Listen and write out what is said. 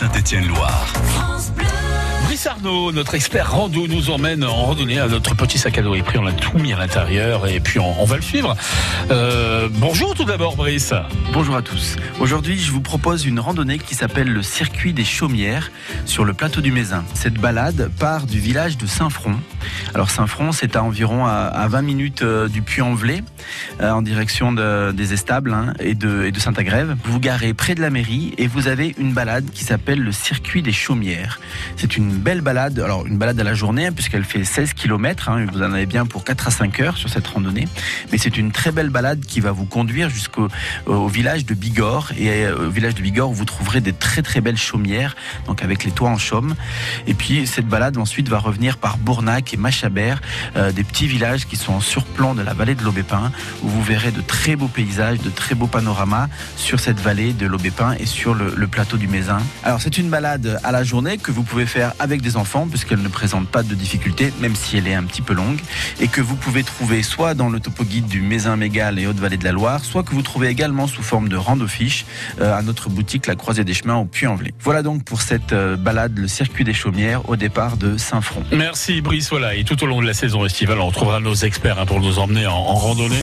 Saint-Étienne-Loire. Brice Arnaud, notre expert rando, nous emmène en randonnée à notre petit sac à dos et pris. On a tout mis à l'intérieur et puis on, va le suivre. Euh, bonjour tout d'abord, Brice. Bonjour à tous. Aujourd'hui, je vous propose une randonnée qui s'appelle le circuit des Chaumières sur le plateau du Mézin. Cette balade part du village de Saint-Front. Alors Saint-Front, c'est à environ à, à 20 minutes euh, du Puy-en-Velay, euh, en direction de- des Estables hein, et de, et de Saint-Agrève. Vous vous garez près de la mairie et vous avez une balade qui s'appelle le circuit des Chaumières. C'est une belle balade, alors une balade à la journée hein, puisqu'elle fait 16 km. vous en avez bien pour 4 à 5 heures sur cette randonnée. Mais c'est une très belle balade qui va vous conduire jusqu'au au village de Bigorre. Et euh, au village de Bigorre, vous trouverez des très très belles chaumières, donc avec les toits en chaume. Et puis cette balade ensuite va revenir par Bournac et Machabert, euh, des petits villages qui sont en surplomb de la vallée de l'Aubépin, où vous verrez de très beaux paysages, de très beaux panoramas sur cette vallée de l'Aubépin et sur le, plateau du Mézin. Alors c'est une balade à la journée que vous pouvez faire des enfants, puisqu'elle ne présente pas de difficultés, même si elle est un petit peu longue, et que vous pouvez trouver soit dans le topo guide du Mézin Mégal et Haute-Vallée de la Loire, soit que vous trouvez également sous forme de rando-fiche euh, à notre boutique La Croisée des Chemins au Puy-en-Velay. Voilà donc pour cette euh, balade, le circuit des Chaumières au départ de Saint-Front. Merci Brice. Voilà, et tout au long de la saison estivale, on retrouvera nos experts hein, pour nous emmener en, en randonnée.